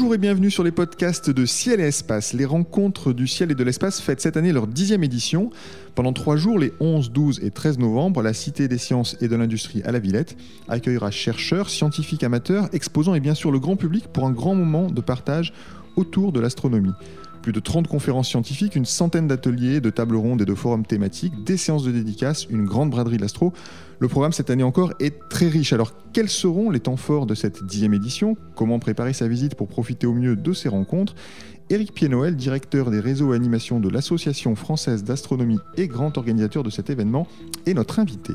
Bonjour et bienvenue sur les podcasts de Ciel et Espace. Les rencontres du ciel et de l'espace fêtent cette année leur dixième édition. Pendant trois jours, les 11, 12 et 13 novembre, la Cité des sciences et de l'industrie à la Villette accueillera chercheurs, scientifiques amateurs, exposants et bien sûr le grand public pour un grand moment de partage autour de l'astronomie. Plus de 30 conférences scientifiques, une centaine d'ateliers, de tables rondes et de forums thématiques, des séances de dédicaces, une grande braderie de l'astro. Le programme cette année encore est très riche. Alors quels seront les temps forts de cette dixième édition? Comment préparer sa visite pour profiter au mieux de ces rencontres? Éric Pied-Noël, directeur des réseaux et animations de l'Association française d'astronomie et grand organisateur de cet événement, est notre invité.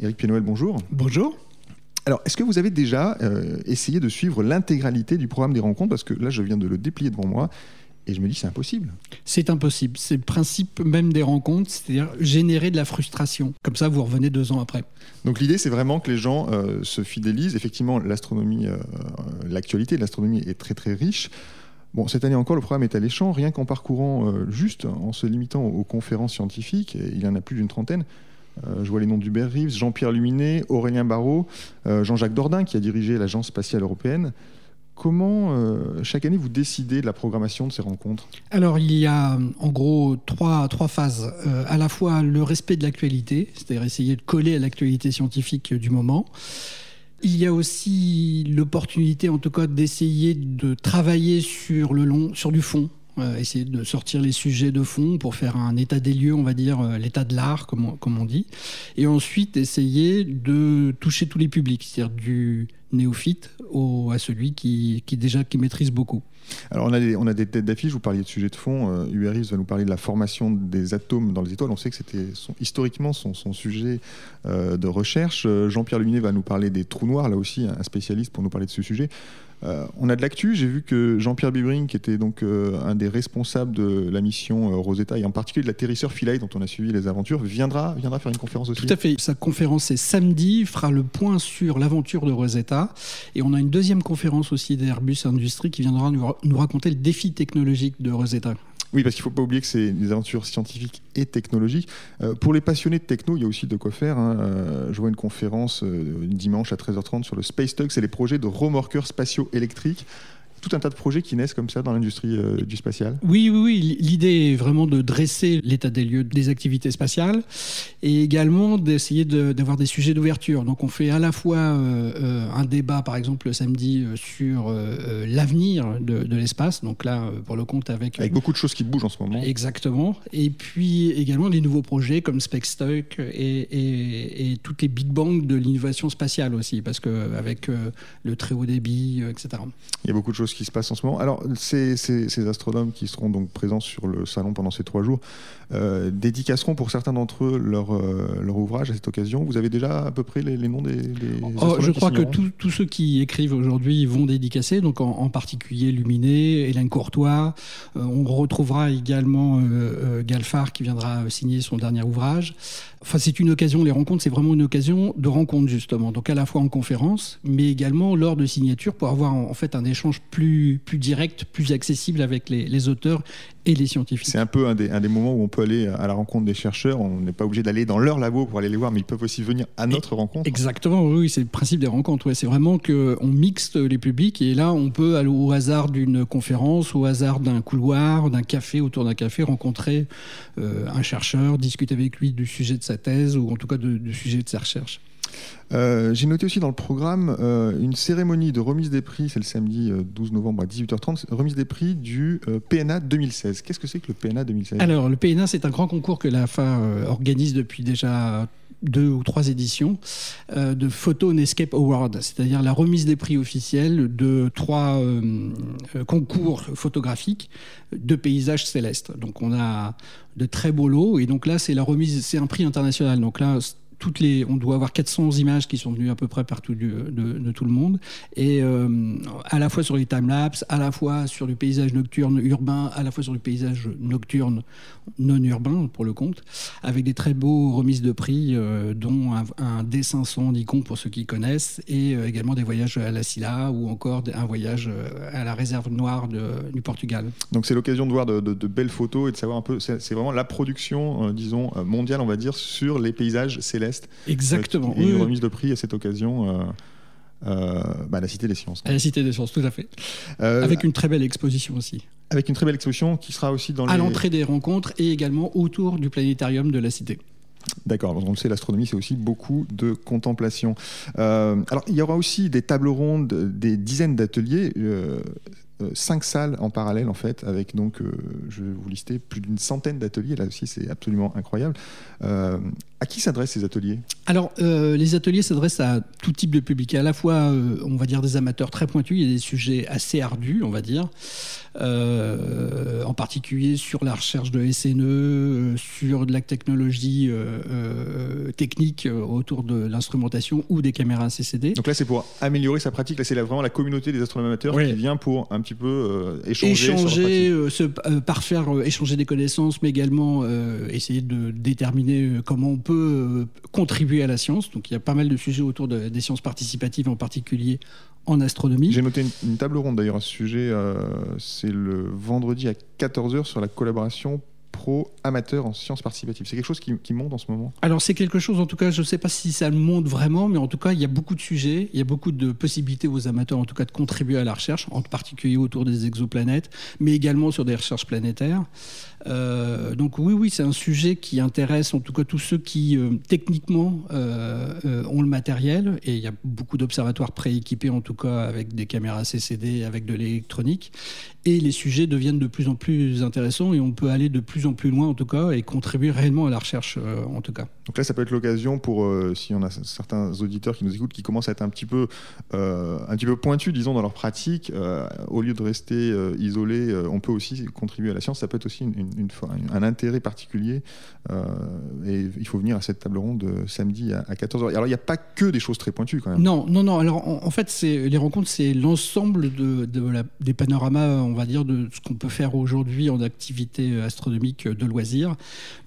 Éric Pied-Noël, bonjour. Bonjour. Alors, est-ce que vous avez déjà euh, essayé de suivre l'intégralité du programme des rencontres? Parce que là, je viens de le déplier devant moi. Et je me dis, c'est impossible. C'est impossible. C'est le principe même des rencontres, c'est-à-dire générer de la frustration. Comme ça, vous revenez deux ans après. Donc l'idée, c'est vraiment que les gens euh, se fidélisent. Effectivement, l'astronomie, euh, l'actualité de l'astronomie est très très riche. Bon, cette année encore, le programme est alléchant. Rien qu'en parcourant juste, en se limitant aux conférences scientifiques, il y en a plus d'une trentaine, je vois les noms d'Hubert Reeves, Jean-Pierre Luminet, Aurélien Barraud, euh, Jean-Jacques Dordain qui a dirigé l'Agence spatiale européenne. Comment euh, chaque année vous décidez de la programmation de ces rencontres? Alors il y a en gros trois, trois phases. à la fois le respect de l'actualité, c'est-à-dire essayer de coller à l'actualité scientifique du moment. Il y a aussi l'opportunité en tout cas d'essayer de travailler sur le long, sur du fond, euh, essayer de sortir les sujets de fond pour faire un état des lieux, on va dire, euh, l'état de l'art, comme, on, dit. Et ensuite, essayer de toucher tous les publics, c'est-à-dire du néophyte au, à celui qui, déjà qui maîtrise beaucoup. Alors on a des, on a des têtes d'affiche, vous parliez de sujets de fond, euh, URIS va nous parler de la formation des atomes dans les étoiles, on sait que c'était historiquement son, sujet de recherche. Jean-Pierre Luminet va nous parler des trous noirs, là aussi un spécialiste pour nous parler de ce sujet. Euh, on a de l'actu. J'ai vu que Jean-Pierre Bibring, qui était donc euh, un des responsables de la mission euh, Rosetta et en particulier de l'atterrisseur Philae, dont on a suivi les aventures, viendra, viendra faire une conférence aussi. Tout à fait. Sa conférence est samedi, fera le point sur l'aventure de Rosetta. Et on a une deuxième conférence aussi d'Airbus Industrie qui viendra nous raconter le défi technologique de Rosetta. Oui, parce qu'il ne faut pas oublier que c'est des aventures scientifiques et technologiques. Euh, pour les passionnés de techno, il y a aussi de quoi faire. Hein. Euh, je vois une conférence euh, dimanche à 13h30 sur le Space Tug, c'est les projets de remorqueurs spatiaux électriques tout un tas de projets qui naissent comme ça dans l'industrie euh, du spatial Oui, oui, oui. L'idée est vraiment de dresser l'état des lieux des activités spatiales et également d'essayer d'avoir des sujets d'ouverture. Donc on fait à la fois euh, euh, un débat, par exemple, le samedi sur l'avenir de, l'espace. Donc là, pour le compte, avec... Avec beaucoup de choses qui bougent en ce moment. Exactement. Et puis également les nouveaux projets comme et, et, et toutes les big bangs de l'innovation spatiale aussi, parce qu'avec le très haut débit, etc. Il y a beaucoup de choses qui se passe en ce moment. Alors, ces, ces, astronomes qui seront donc présents sur le salon pendant ces trois jours euh, dédicaceront pour certains d'entre eux leur, euh, leur ouvrage à cette occasion. Vous avez déjà à peu près les, noms des, oh, Je crois que tous ceux qui écrivent aujourd'hui vont dédicacer, donc en, particulier Luminé, Hélène Courtois. Euh, on retrouvera également Galfard qui viendra signer son dernier ouvrage. Enfin, c'est une occasion, les rencontres, c'est vraiment une occasion de rencontre, justement. Donc, à la fois en conférence, mais également lors de signature pour avoir en fait un échange plus, plus direct, plus accessible avec les, les auteurs et les scientifiques. C'est un peu un des, un des, moments où on peut aller à la rencontre des chercheurs. On n'est pas obligé d'aller dans leur labo pour aller les voir, mais ils peuvent aussi venir à notre rencontre. Exactement, oui, c'est le principe des rencontres. Ouais. C'est vraiment qu'on mixte les publics et là, on peut, aller au hasard d'une conférence, au hasard d'un couloir, d'un café, autour d'un café, rencontrer euh, un chercheur, discuter avec lui du sujet de sa thèse ou en tout cas du sujet de sa recherche. Euh, j'ai noté aussi dans le programme euh, une cérémonie de remise des prix, c'est le samedi 12 euh, novembre à 18h30, remise des prix du PNA 2016. Qu'est-ce que c'est que le PNA 2016 Alors, le PNA, c'est un grand concours que la FA organise depuis déjà deux ou trois éditions de Photo Escape Award, c'est-à-dire la remise des prix officiels de trois concours photographiques de paysages célestes. Donc on a de très beaux lots et donc là c'est la remise, c'est un prix international. Donc là toutes les, on doit avoir 400 images qui sont venues à peu près partout de, tout le monde, et euh, à la fois sur les time-lapse, à la fois sur du paysage nocturne urbain, à la fois sur du paysage nocturne non urbain pour le compte, avec des très beaux remises de prix, euh, dont un, D500 Nikon pour ceux qui connaissent, et euh, également des voyages à la Silla ou encore un voyage à la réserve noire du Portugal. Donc c'est l'occasion de voir de, belles photos et de savoir un peu, c'est vraiment la production, disons, mondiale, on va dire, sur les paysages célèbres céleste. Exactement. et une remise de prix à cette occasion. Euh, bah, à la Cité des Sciences. À la Cité des Sciences, tout à fait. avec une très belle exposition aussi. Avec une très belle exposition qui sera aussi dans À l'entrée des rencontres et également autour du planétarium de la Cité. D'accord, on le sait, l'astronomie, c'est aussi beaucoup de contemplation. alors, il y aura aussi des tables rondes, des dizaines d'ateliers. Euh, cinq salles en parallèle en fait, avec donc, euh, je vais vous lister, plus d'une centaine d'ateliers. Là aussi, c'est absolument incroyable. Euh, à qui s'adressent ces ateliers? Alors, les ateliers s'adressent à tout type de public, à la fois, on va dire, des amateurs très pointus, il y a des sujets assez ardus, on va dire, en particulier sur la recherche de SNE, sur de la technologie technique autour de l'instrumentation ou des caméras CCD. Donc là, c'est pour améliorer sa pratique. Là, c'est vraiment la communauté des astronomes amateurs qui vient pour un petit peu euh, échanger, échanger euh, se euh, parfaire, échanger des connaissances, mais également essayer de déterminer comment on peut contribuer à la science. Donc il y a pas mal de sujets autour des sciences participatives, en particulier en astronomie. J'ai noté une, table ronde d'ailleurs à ce sujet. c'est le vendredi à 14h sur la collaboration pro-amateur en sciences participatives. C'est quelque chose qui, monte en ce moment Alors c'est quelque chose, en tout cas, je ne sais pas si ça monte vraiment, mais en tout cas, il y a beaucoup de sujets, il y a beaucoup de possibilités aux amateurs, en tout cas, de contribuer à la recherche, en particulier autour des exoplanètes, mais également sur des recherches planétaires. Euh, donc oui, oui, c'est un sujet qui intéresse en tout cas tous ceux qui euh, techniquement euh, ont le matériel, et il y a beaucoup d'observatoires prééquipés en tout cas avec des caméras CCD, avec de l'électronique, et les sujets deviennent de plus en plus intéressants et on peut aller de plus en plus loin en tout cas et contribuer réellement à la recherche en tout cas. Donc là, ça peut être l'occasion pour, si on a certains auditeurs qui nous écoutent, qui commencent à être un petit peu, un petit peu pointus, disons, dans leur pratique, au lieu de rester isolés, on peut aussi contribuer à la science. Ça peut être aussi une, une, un intérêt particulier. Euh, et il faut venir à cette table ronde euh, samedi à, 14h. Alors, il n'y a pas que des choses très pointues quand même. Non, non, non. Alors, en, fait, les rencontres, c'est l'ensemble de, des panoramas, on va dire, de ce qu'on peut faire aujourd'hui en activité astronomique de loisirs.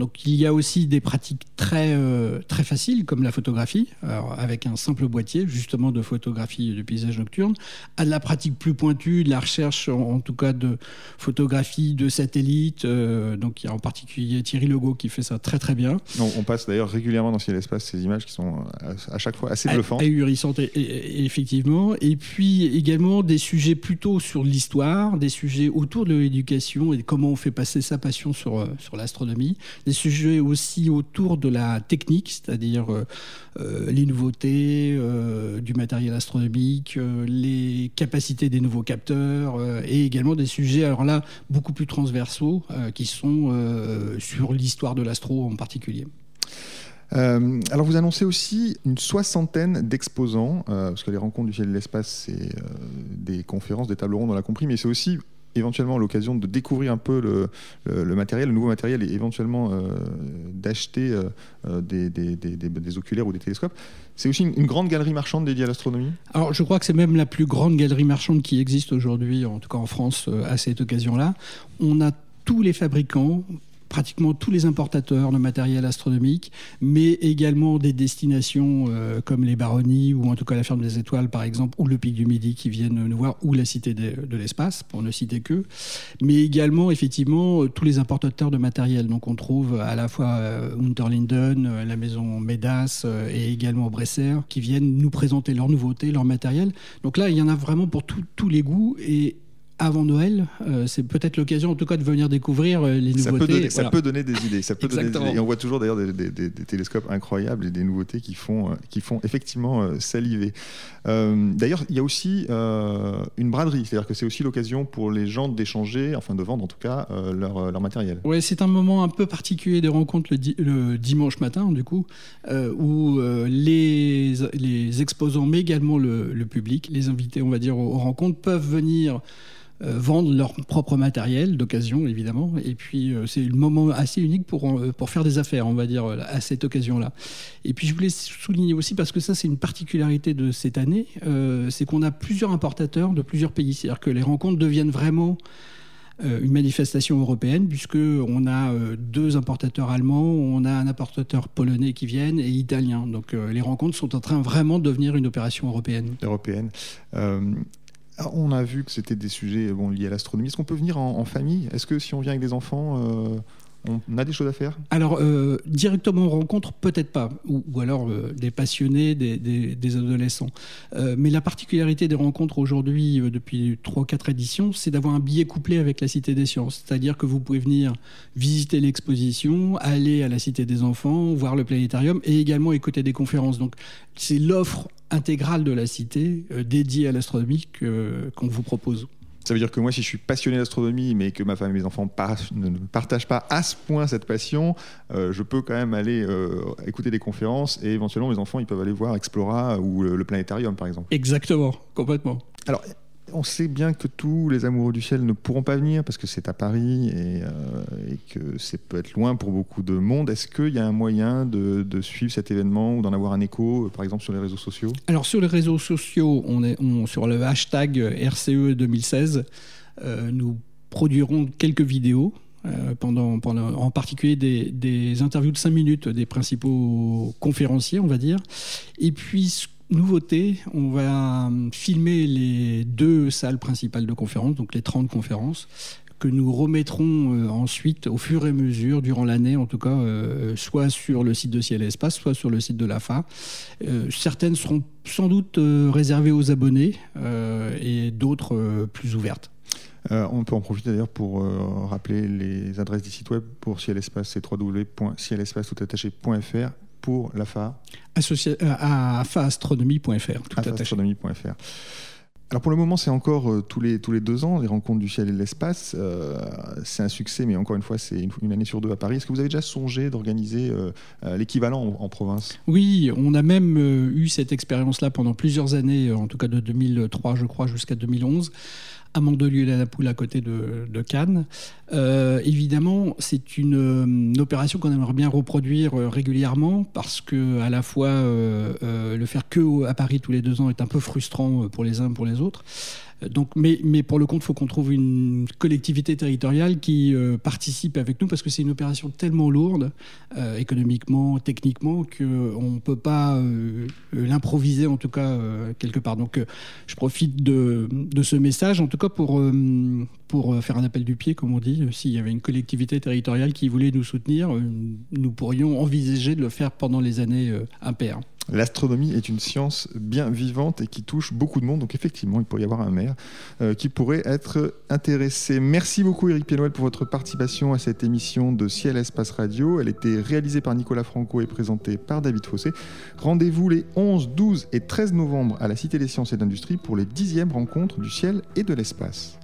Donc, il y a aussi des pratiques très, euh, très faciles, comme la photographie, avec un simple boîtier, justement, de photographie de paysage nocturne, à de la pratique plus pointue, de la recherche, en, tout cas, de photographie de satellites, euh, donc il y a en particulier Thierry Legault qui fait ça très très bien. On, passe d'ailleurs régulièrement dans Ciel Espace ces images qui sont euh, à, chaque fois assez bluffantes. Ahurissantes, effectivement. Et puis également des sujets plutôt sur l'histoire, des sujets autour de l'éducation et comment on fait passer sa passion sur, euh, sur l'astronomie. Des sujets aussi autour de la technique, c'est-à-dire les nouveautés du matériel astronomique, les capacités des nouveaux capteurs et également des sujets, alors là, beaucoup plus transversaux qui sont euh, sur l'histoire de l'astro en particulier. Euh, alors vous annoncez aussi une soixantaine d'exposants, euh, parce que les rencontres du ciel et de l'espace, c'est des conférences, des tables rondes, on l'a compris, mais c'est aussi éventuellement l'occasion de découvrir un peu le, matériel, le nouveau matériel, et éventuellement d'acheter des, des, oculaires ou des télescopes. C'est aussi une, grande galerie marchande dédiée à l'astronomie? Alors je crois que c'est même la plus grande galerie marchande qui existe aujourd'hui, en tout cas en France, à cette occasion-là. On a tous les fabricants, pratiquement tous les importateurs de matériel astronomique, mais également des destinations euh, comme les baronnies ou en tout cas la ferme des étoiles par exemple, ou le pic du Midi qui viennent nous voir, ou la cité de, l'espace, pour ne citer que, mais également effectivement euh, tous les importateurs de matériel. Donc on trouve à la fois euh, Unterlinden, la maison Medas et également Bresser qui viennent nous présenter leurs nouveautés, leur matériel. Donc là, il y en a vraiment pour tous les goûts et avant Noël. Euh, c'est peut-être l'occasion, en tout cas, de venir découvir euh, les nouveautés. Ça peut donner, ça peut donner des idées. Ça peut donner des idées. Et on voit toujours d'ailleurs des, télescopes incroyables et des nouveautés qui font, euh, qui font effectivement saliver. d'ailleurs, il y a aussi une braderie, c'est-à-dire que c'est aussi l'occasion pour les gens d'échanger, enfin de vendre en tout cas, leur, leur, matériel. Oui, c'est un moment un peu particulier de rencontre le, dimanche matin, du coup, où les, les exposants, mais également le, le, public, les invités, on va dire, aux rencontres, peuvent venir vendent leur propre matériel d'occasion, évidemment. Et puis, euh, c'est le moment assez unique pour, euh, pour faire des affaires, on va dire, à cette occasion-là. Et puis, je voulais souligner aussi, parce que ça, c'est une particularité de cette année, c'est qu'on a plusieurs importateurs de plusieurs pays. C'est-à-dire que les rencontres deviennent vraiment une manifestation européenne, puisqu'on a deux importateurs allemands, on a un importateur polonais qui viennent et italien. Donc les rencontres sont en train vraiment de devenir une opération européenne. Européenne. On a vu que c'était des sujets liés à l'astronomie. Est-ce qu'on peut venir en, famille? Est-ce que si on vient avec des enfants, euh, On a des choses à faire? Alors, euh, directement rencontre, peut-être pas. Ou, alors euh, des passionnés, des, adolescents. Euh, mais la particularité des rencontres aujourd'hui, depuis 3-4 éditions, c'est d'avoir un billet couplé avec la Cité des Sciences. C'est-à-dire que vous pouvez venir visiter l'exposition, aller à la Cité des Enfants, voir le planétarium et également écouter des conférences. Donc, c'est l'offre intégrale de la Cité dédiée à l'astronomie qu'on vous propose. Ça veut dire que moi, si je suis passionné d'astronomie, mais que ma femme et mes enfants ne partagent pas à ce point cette passion, euh, je peux quand même aller euh, écouter des conférences et éventuellement mes enfants, ils peuvent aller voir Explora ou le planétarium, par exemple. Exactement, complètement. Alors, on sait bien que tous les amoureux du ciel ne pourront pas venir parce que c'est à Paris et, euh, c'est peut être loin pour beaucoup de monde. Est-ce qu'il y a un moyen de, suivre cet événement ou d'en avoir un écho, par exemple sur les réseaux sociaux? Alors sur les réseaux sociaux, on est sur le hashtag RCE 2016. Euh, nous produirons quelques vidéos euh, pendant, en particulier des, des, interviews de 5 minutes des principaux conférenciers, on va dire. Et puis, nouveauté, on va filmer les deux salles principales de conférences, donc les 30 conférences, que nous remettrons euh, ensuite au fur et à mesure durant l'année, en tout cas, euh, soit sur le site de Ciel et Espace, soit sur le site de l'AFA. Euh, certaines seront sans doute réservées aux abonnés et d'autres plus ouvertes. on peut en profiter d'ailleurs pour rappeler les adresses des sites web pour Ciel Espace, c'est www.cielespace.fr pour l'AFA euh, À afaastronomie.fr, tout afaastronomie.fr. Alors pour le moment, c'est encore euh, tous, les, tous les deux ans, les rencontres du ciel et de l'espace. Euh, c'est un succès, mais encore une fois, c'est une, année sur deux à Paris. Est-ce que vous avez déjà songé d'organiser l'équivalent en, province? Oui, on a même eu cette expérience-là pendant plusieurs années, en tout cas de 2003, je crois, jusqu'à 2011 à Mandelieu-la-Napoule à côté de, Cannes. Euh, évidemment, c'est une, opération qu'on aimerait bien reproduire euh, régulièrement parce que à la fois euh, le faire que à Paris tous les deux ans est un peu frustrant pour les uns pour les autres. Donc, mais, pour le compte, il faut qu'on trouve une collectivité territoriale qui euh, participe avec nous parce que c'est une opération tellement lourde, euh, économiquement, techniquement, qu'on ne peut pas euh, l'improviser, en tout cas, quelque part. Donc, je profite de, de, ce message, en tout cas, pour, pour faire un appel du pied, comme on dit. S'il y avait une collectivité territoriale qui voulait nous soutenir, nous pourrions envisager de le faire pendant les années impaires. L'astronomie est une science bien vivante et qui touche beaucoup de monde. Donc effectivement, il pourrait y avoir un maire euh, qui pourrait être intéressé. Merci beaucoup Eric Pienouel pour votre participation à cette émission de Ciel Espace Radio. Elle était réalisée par Nicolas Franco et présentée par David Fossé. Rendez-vous les 11, 12 et 13 novembre à la Cité des Sciences et d'Industrie pour les 10e rencontres du ciel et de l'espace.